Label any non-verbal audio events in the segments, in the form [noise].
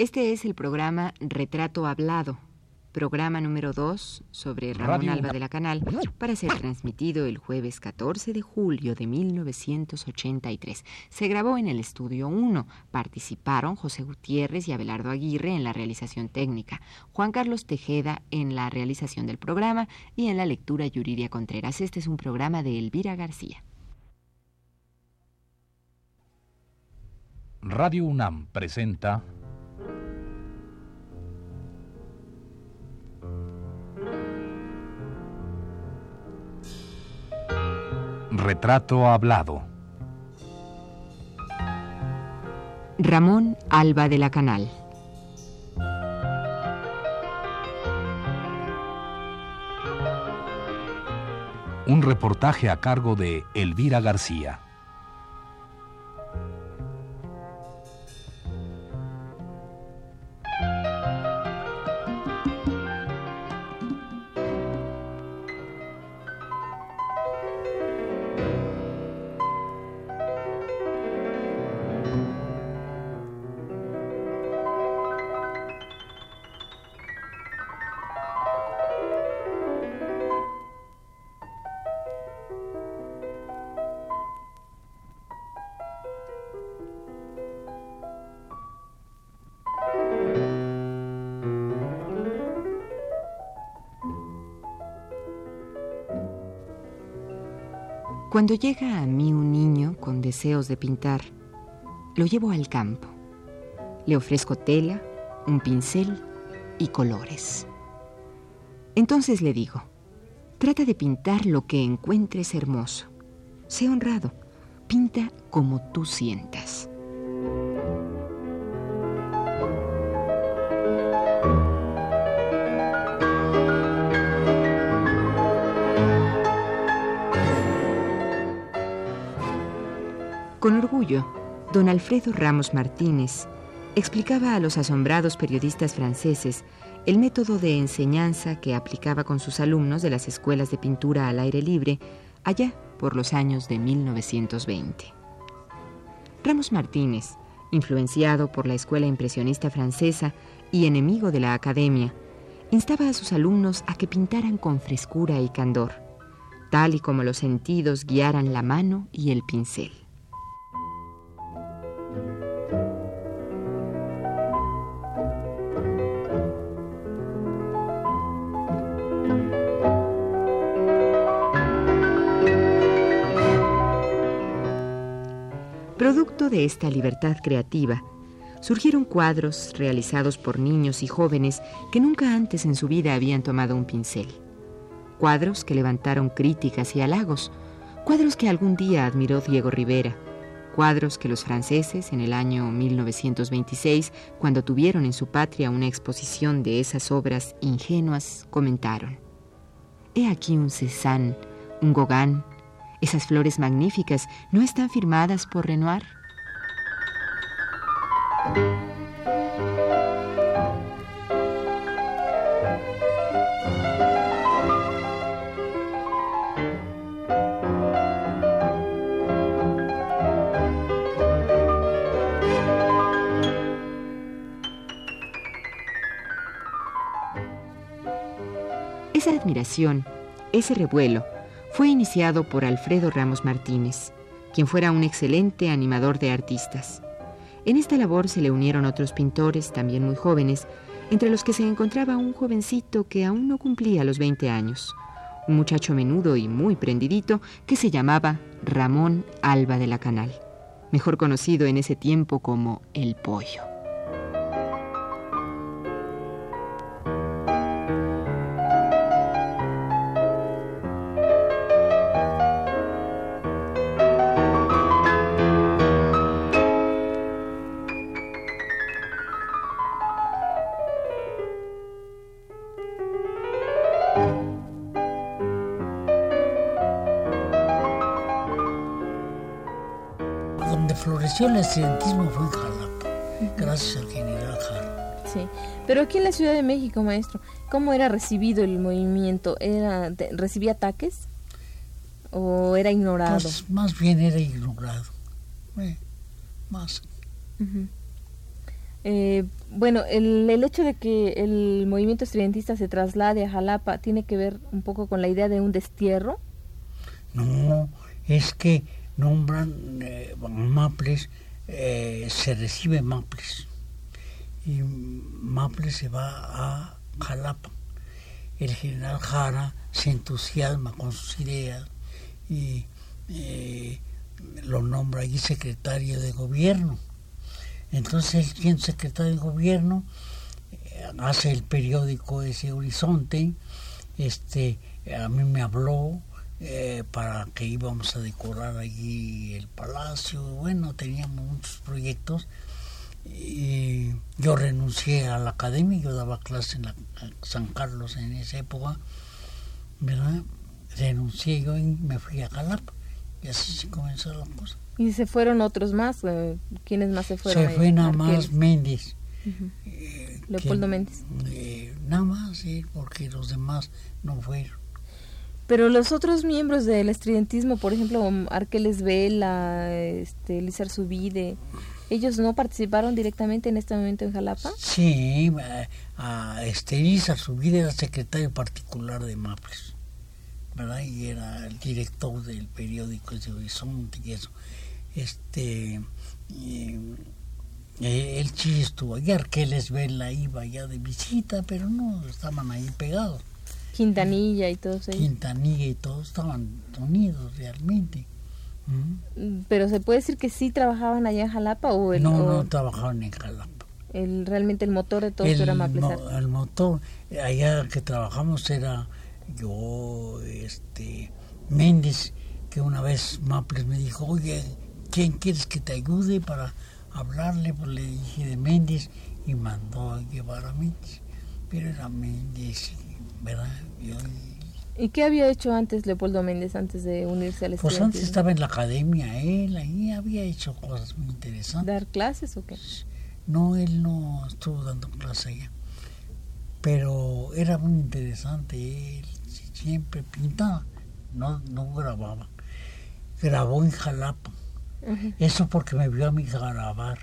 Este es el programa Retrato Hablado, programa número 2 sobre Ramón Alba de la Canal, para ser transmitido el jueves 14 de julio de 1983. Se grabó en el estudio 1. Participaron José Gutiérrez y Abelardo Aguirre en la realización técnica, Juan Carlos Tejeda en la realización del programa y en la lectura Yuridia Contreras. Este es un programa de Elvira García. Radio UNAM presenta Retrato Hablado. Ramón Alba de la Canal. Un reportaje a cargo de Elvira García. Cuando llega a mí un niño con deseos de pintar, lo llevo al campo. Le ofrezco tela, un pincel y colores. Entonces le digo, trata de pintar lo que encuentres hermoso. Sé honrado, pinta como tú sientas. Don Alfredo Ramos Martínez explicaba a los asombrados periodistas franceses el método de enseñanza que aplicaba con sus alumnos de las escuelas de pintura al aire libre allá por los años de 1920. Ramos Martínez, influenciado por la escuela impresionista francesa y enemigo de la academia, instaba a sus alumnos a que pintaran con frescura y candor, tal y como los sentidos guiaran la mano y el pincel. Esta libertad creativa, surgieron cuadros realizados por niños y jóvenes que nunca antes en su vida habían tomado un pincel. Cuadros que levantaron críticas y halagos, cuadros que algún día admiró Diego Rivera, cuadros que los franceses en el año 1926, cuando tuvieron en su patria una exposición de esas obras ingenuas, comentaron. He aquí un Cézanne, un Gauguin, esas flores magníficas no están firmadas por Renoir. Esa admiración, ese revuelo, fue iniciado por Alfredo Ramos Martínez, quien fuera un excelente animador de artistas. En esta labor se le unieron otros pintores, también muy jóvenes, entre los que se encontraba un jovencito que aún no cumplía los 20 años, un muchacho menudo y muy prendidito que se llamaba Ramón Alba de la Canal, mejor conocido en ese tiempo como El Pollo. Floreció el estudiantismo fue en Jalapa, gracias al general Jara. Sí, pero aquí en la Ciudad de México, maestro, ¿cómo era recibido el movimiento? ¿Era, ¿Recibía ataques? ¿O era ignorado? Pues, más bien era ignorado. Eh, más. Eh, bueno, el, el, hecho de que el movimiento estridentista se traslade a Jalapa tiene que ver un poco con la idea de un destierro. No, es que nombran eh, Maples, eh, se recibe Maples y Maples se va a Jalapa. El general Jara se entusiasma con sus ideas y eh, lo nombra allí secretario de gobierno. Entonces, siendo secretario de gobierno, hace el periódico ese Horizonte, este, a mí me habló eh, para que íbamos a decorar allí el palacio, bueno, teníamos muchos proyectos y yo renuncié a la academia, yo daba clase en la, San Carlos en esa época, ¿verdad? Renuncié yo y me fui a Jalapa y así se comenzó la cosa. ¿Y se fueron otros más? Eh, ¿Quiénes más se fueron? Se fue nada más Méndez. Eh, Leopoldo Méndez. Eh, nada más, sí, porque los demás no fueron. Pero los otros miembros del estridentismo, por ejemplo, Arqueles Vela, este, Lizar Subide, ¿ellos no participaron directamente en este momento en Jalapa? Sí, a, este, Lizar Subide era secretario particular de Maples, ¿verdad? Y era el director del periódico de Horizonte y eso. Este, eh, el sí estuvo allá, Arqueles Vela iba allá de visita, pero no estaban ahí pegados. Quintanilla y todos ellos. Quintanilla y todos estaban unidos realmente. ¿Mm? Pero se puede decir que sí trabajaban allá en Jalapa o el, no no trabajaban en Jalapa. El realmente el motor de todo era Maplesar. el motor allá que trabajamos era yo este Méndez que una vez Maples me dijo oye quién quieres que te ayude para hablarle pues le dije de Méndez y mandó a llevar a Méndez pero era Méndez ¿verdad? ¿Y qué había hecho antes Leopoldo Méndez antes de unirse al Pues antes estaba en la academia, él ahí había hecho cosas muy interesantes. ¿Dar clases o qué? No, él no estuvo dando clases allá. Pero era muy interesante, él siempre pintaba, no, no grababa. Grabó en Jalapa. Eso porque me vio a mí grabar.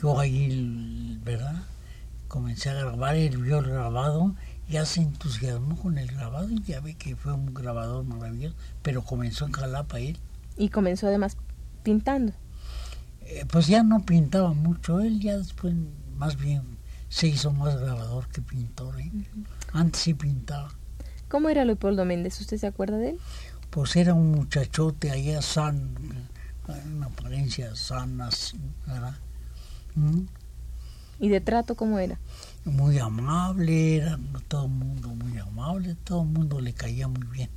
Yo ahí, ¿verdad? Comencé a grabar, él vio el grabado ya se entusiasmó con el grabado y ya ve que fue un grabador maravilloso, pero comenzó en Jalapa él. Y comenzó además pintando. Eh, pues ya no pintaba mucho, él ya después más bien se hizo más grabador que pintor. ¿eh? Antes sí pintaba. ¿Cómo era Leopoldo Méndez? ¿Usted se acuerda de él? Pues era un muchachote allá sano, una apariencia sana, ¿verdad? ¿Mm? ¿Y de trato cómo era? muy amable, era todo el mundo muy amable, todo el mundo le caía muy bien.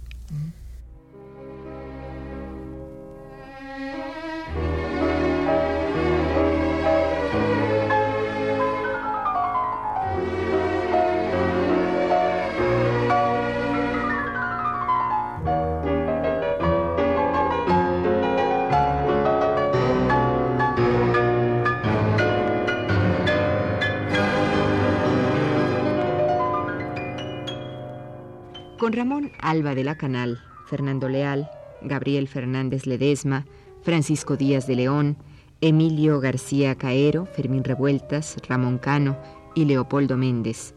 Con Ramón Alba de la Canal, Fernando Leal, Gabriel Fernández Ledesma, Francisco Díaz de León, Emilio García Caero, Fermín Revueltas, Ramón Cano y Leopoldo Méndez,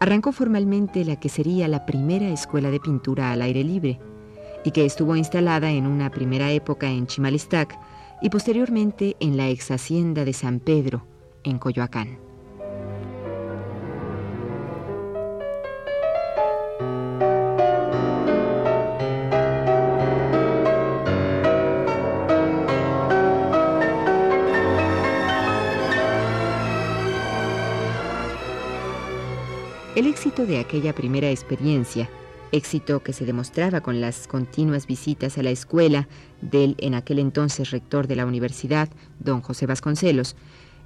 arrancó formalmente la que sería la primera escuela de pintura al aire libre y que estuvo instalada en una primera época en Chimalistac y posteriormente en la ex hacienda de San Pedro, en Coyoacán. El éxito de aquella primera experiencia, éxito que se demostraba con las continuas visitas a la escuela del en aquel entonces rector de la universidad, don José Vasconcelos,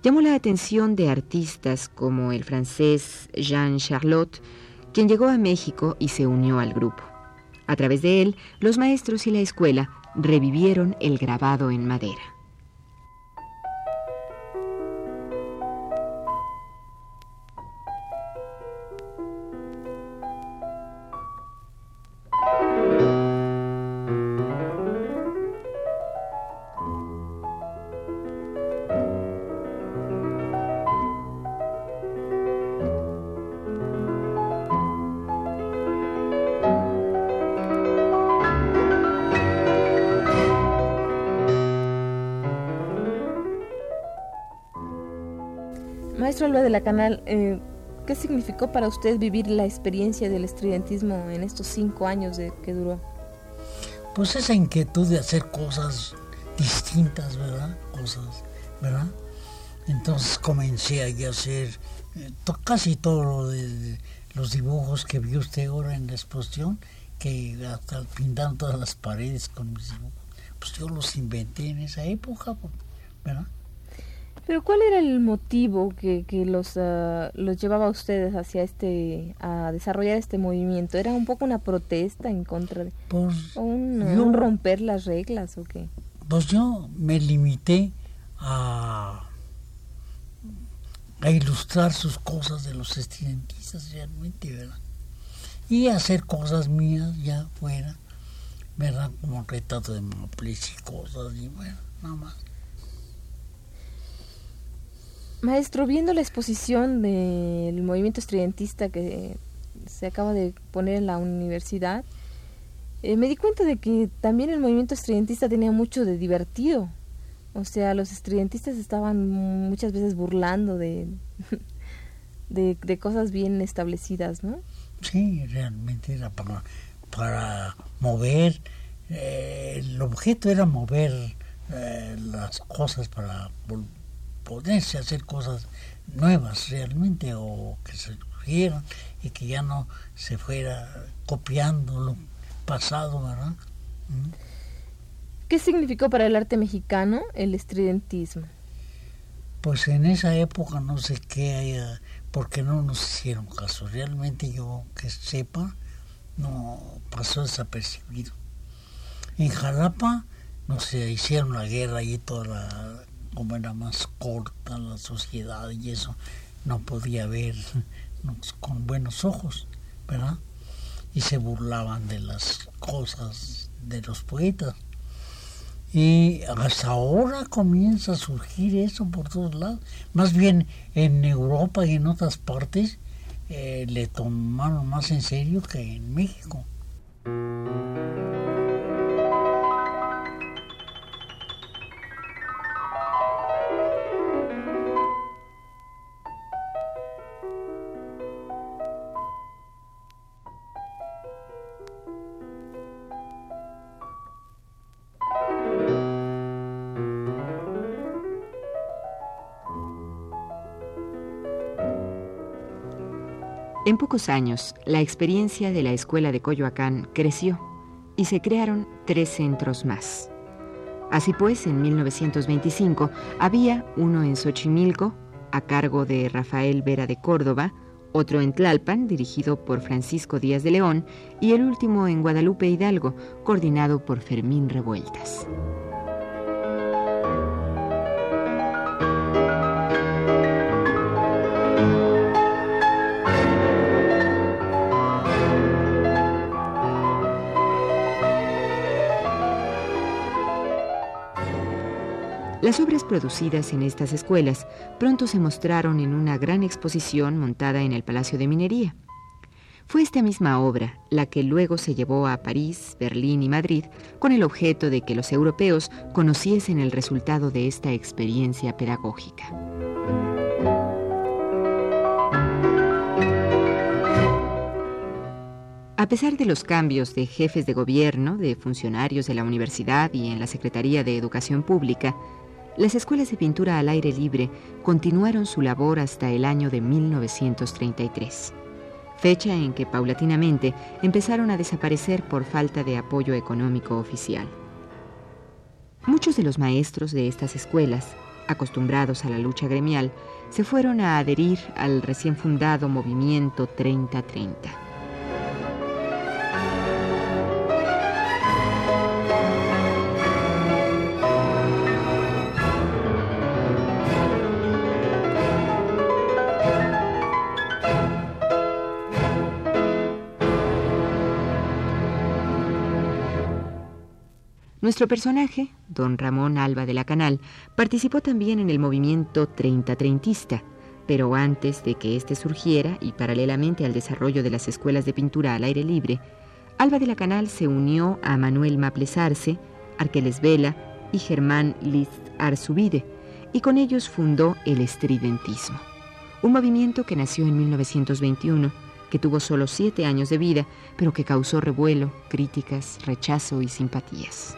llamó la atención de artistas como el francés Jean Charlotte, quien llegó a México y se unió al grupo. A través de él, los maestros y la escuela revivieron el grabado en madera. Maestro Alba de la Canal, eh, ¿qué significó para usted vivir la experiencia del estudiantismo en estos cinco años de, que duró? Pues esa inquietud de hacer cosas distintas, ¿verdad? Cosas, ¿verdad? Entonces comencé a hacer eh, casi todo de, los dibujos que vio usted ahora en la exposición, que hasta pintando todas las paredes con mis dibujos. Pues yo los inventé en esa época, ¿verdad? Pero ¿cuál era el motivo que, que los, ah, los llevaba a ustedes hacia este, a desarrollar este movimiento? ¿Era un poco una protesta en contra de... Pues, un, romper las reglas o qué? Pues yo me limité a, a ilustrar sus cosas de los estudiantistas realmente, ¿verdad? Y hacer cosas mías ya fuera, ¿verdad? Como retrato de Maples y cosas, y bueno, nada más. Maestro, viendo la exposición del movimiento estudiantista que se acaba de poner en la universidad, eh, me di cuenta de que también el movimiento estudiantista tenía mucho de divertido. O sea, los estudiantistas estaban muchas veces burlando de, [laughs] de, cosas bien establecidas, ¿no? Sí, realmente era para, para mover, eh, el objeto era mover eh, las cosas para poderse hacer cosas nuevas realmente o que se surgieran y que ya no se fuera copiando lo pasado, ¿verdad? ¿Mm? ¿Qué significó para el arte mexicano el estridentismo? Pues en esa época no sé qué haya, porque no nos hicieron caso. Realmente yo que sepa, no pasó desapercibido. En Jalapa no se hicieron la guerra y toda la como era más corta la sociedad y eso, no podía ver con buenos ojos, ¿verdad? Y se burlaban de las cosas de los poetas. Y hasta ahora comienza a surgir eso por todos lados. Más bien en Europa y en otras partes eh, le tomaron más en serio que en México. Pocos años, la experiencia de la escuela de Coyoacán creció y se crearon tres centros más. Así pues, en 1925 había uno en Xochimilco, a cargo de Rafael Vera de Córdoba, otro en Tlalpan, dirigido por Francisco Díaz de León, y el último en Guadalupe Hidalgo, coordinado por Fermín Revueltas. Las obras producidas en estas escuelas pronto se mostraron en una gran exposición montada en el Palacio de Minería. Fue esta misma obra la que luego se llevó a París, Berlín y Madrid con el objeto de que los europeos conociesen el resultado de esta experiencia pedagógica. A pesar de los cambios de jefes de gobierno, de funcionarios de la universidad y en la Secretaría de Educación Pública, las escuelas de pintura al aire libre continuaron su labor hasta el año de 1933, fecha en que paulatinamente empezaron a desaparecer por falta de apoyo económico oficial. Muchos de los maestros de estas escuelas, acostumbrados a la lucha gremial, se fueron a adherir al recién fundado movimiento 3030. Nuestro personaje, don Ramón Alba de la Canal, participó también en el movimiento 30-30, pero antes de que éste surgiera y paralelamente al desarrollo de las escuelas de pintura al aire libre, Alba de la Canal se unió a Manuel Maples Arce, Arqueles Vela y Germán Liszt Arzubide, y con ellos fundó el estridentismo. un movimiento que nació en 1921, que tuvo solo siete años de vida, pero que causó revuelo, críticas, rechazo y simpatías.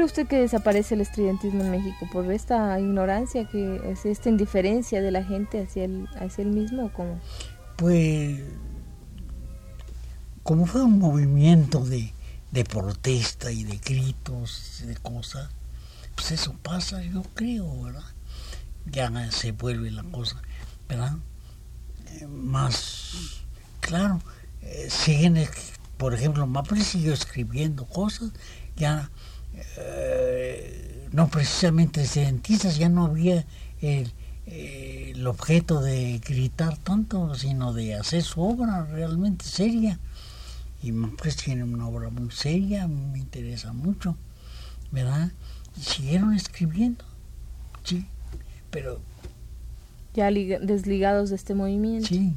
Cree usted que desaparece el estudiantismo en México? ¿Por esta ignorancia, que es esta indiferencia de la gente hacia el, hacia el mismo o cómo? Pues, como fue un movimiento de, de protesta y de gritos, de cosas, pues eso pasa, yo creo, ¿verdad? Ya se vuelve la cosa, ¿verdad? Eh, más, claro, eh, siguen, por ejemplo, Maple siguió escribiendo cosas, ya eh, no precisamente dentistas, ya no había el, el, objeto de gritar tanto, sino de hacer su obra realmente seria. Y pues tiene una obra muy seria, me interesa mucho, ¿verdad? Y siguieron escribiendo, sí, pero... Ya desligados de este movimiento. Sí.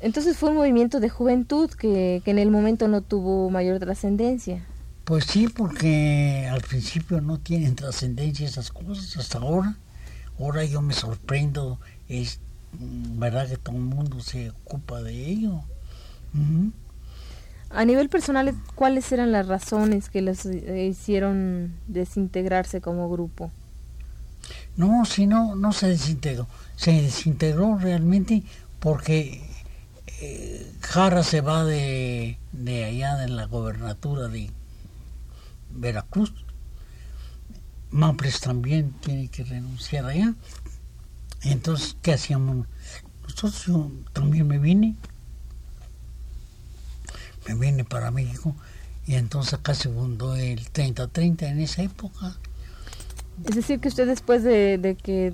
Entonces fue un movimiento de juventud que, que en el momento no tuvo mayor trascendencia. Pues sí, porque al principio no tienen trascendencia esas cosas hasta ahora. Ahora yo me sorprendo, es mm, verdad que todo el mundo se ocupa de ello. A nivel personal, ¿cuáles eran las razones que les eh, hicieron desintegrarse como grupo? No, si no, no se desintegró. Se desintegró realmente porque eh, Jara se va de, de allá de la gobernatura de Veracruz. Maples también tiene que renunciar allá. Entonces, ¿qué hacíamos? Nosotros yo también me vine. Me vine para México. Y entonces acá se fundó el 30-30 en esa época. Es decir, que usted después de, que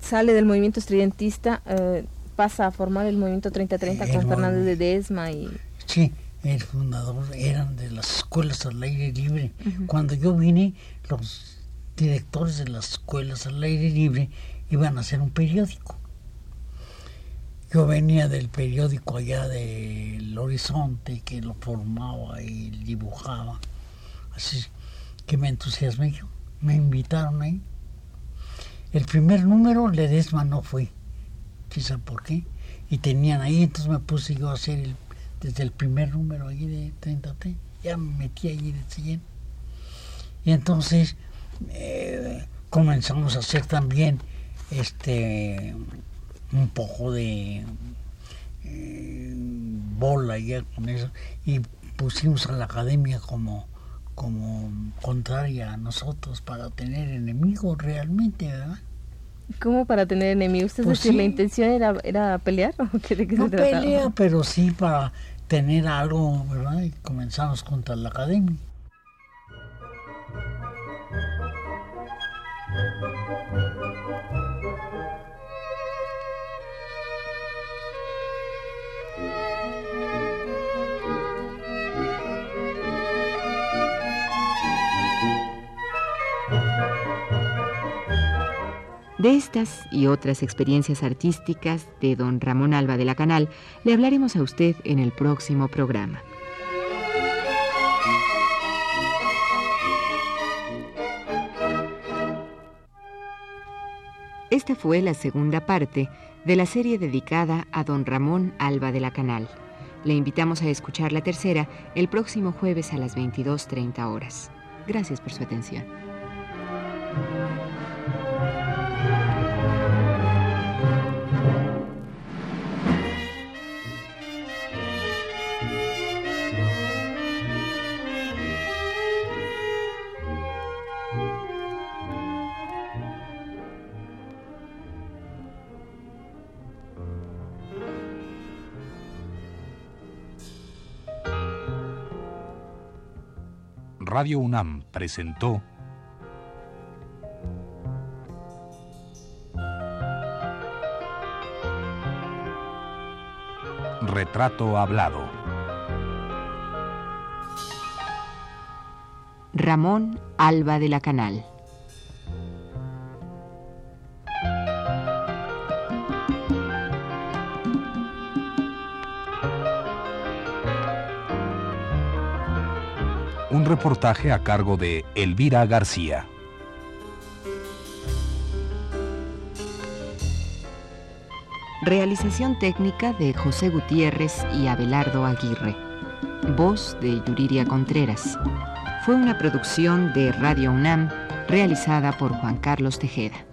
sale del movimiento estridentista, eh, pasa a formar el movimiento 30-30 con Fernández de Desma y... Sí, el fundador eran de las escuelas al aire libre. Cuando yo vine, los directores de las escuelas al aire libre iban a hacer un periódico. Yo venía del periódico allá del Horizonte que lo formaba y dibujaba. Así que me entusiasmé yo. Me invitaron ahí. El primer número Ledesma no fue. Quizá por qué. Y tenían ahí, entonces me puse yo a hacer el desde el primer número ahí de 30 ya me metí ahí de siguiente. Y entonces eh, comenzamos a hacer también este un poco de eh, bola ya con eso y pusimos a la academia como como contraria a nosotros para tener enemigos realmente, ¿verdad? ¿Cómo para tener enemigos? ¿Es pues decir, la intención era, era pelear o qué, de qué no se pelea, pero sí para tener algo, ¿verdad? Y comenzamos contra la academia. De estas y otras experiencias artísticas de don Ramón Alba de la Canal le hablaremos a usted en el próximo programa. Esta fue la segunda parte de la serie dedicada a don Ramón Alba de la Canal. Le invitamos a escuchar la tercera el próximo jueves a las 22.30 horas. Gracias por su atención. Radio UNAM presentó Retrato Hablado. Ramón Alba de la Canal. Reportaje a cargo de Elvira García. Realización técnica de José Gutiérrez y Abelardo Aguirre. Voz de Yuriria Contreras. Fue una producción de Radio UNAM realizada por Juan Carlos Tejeda.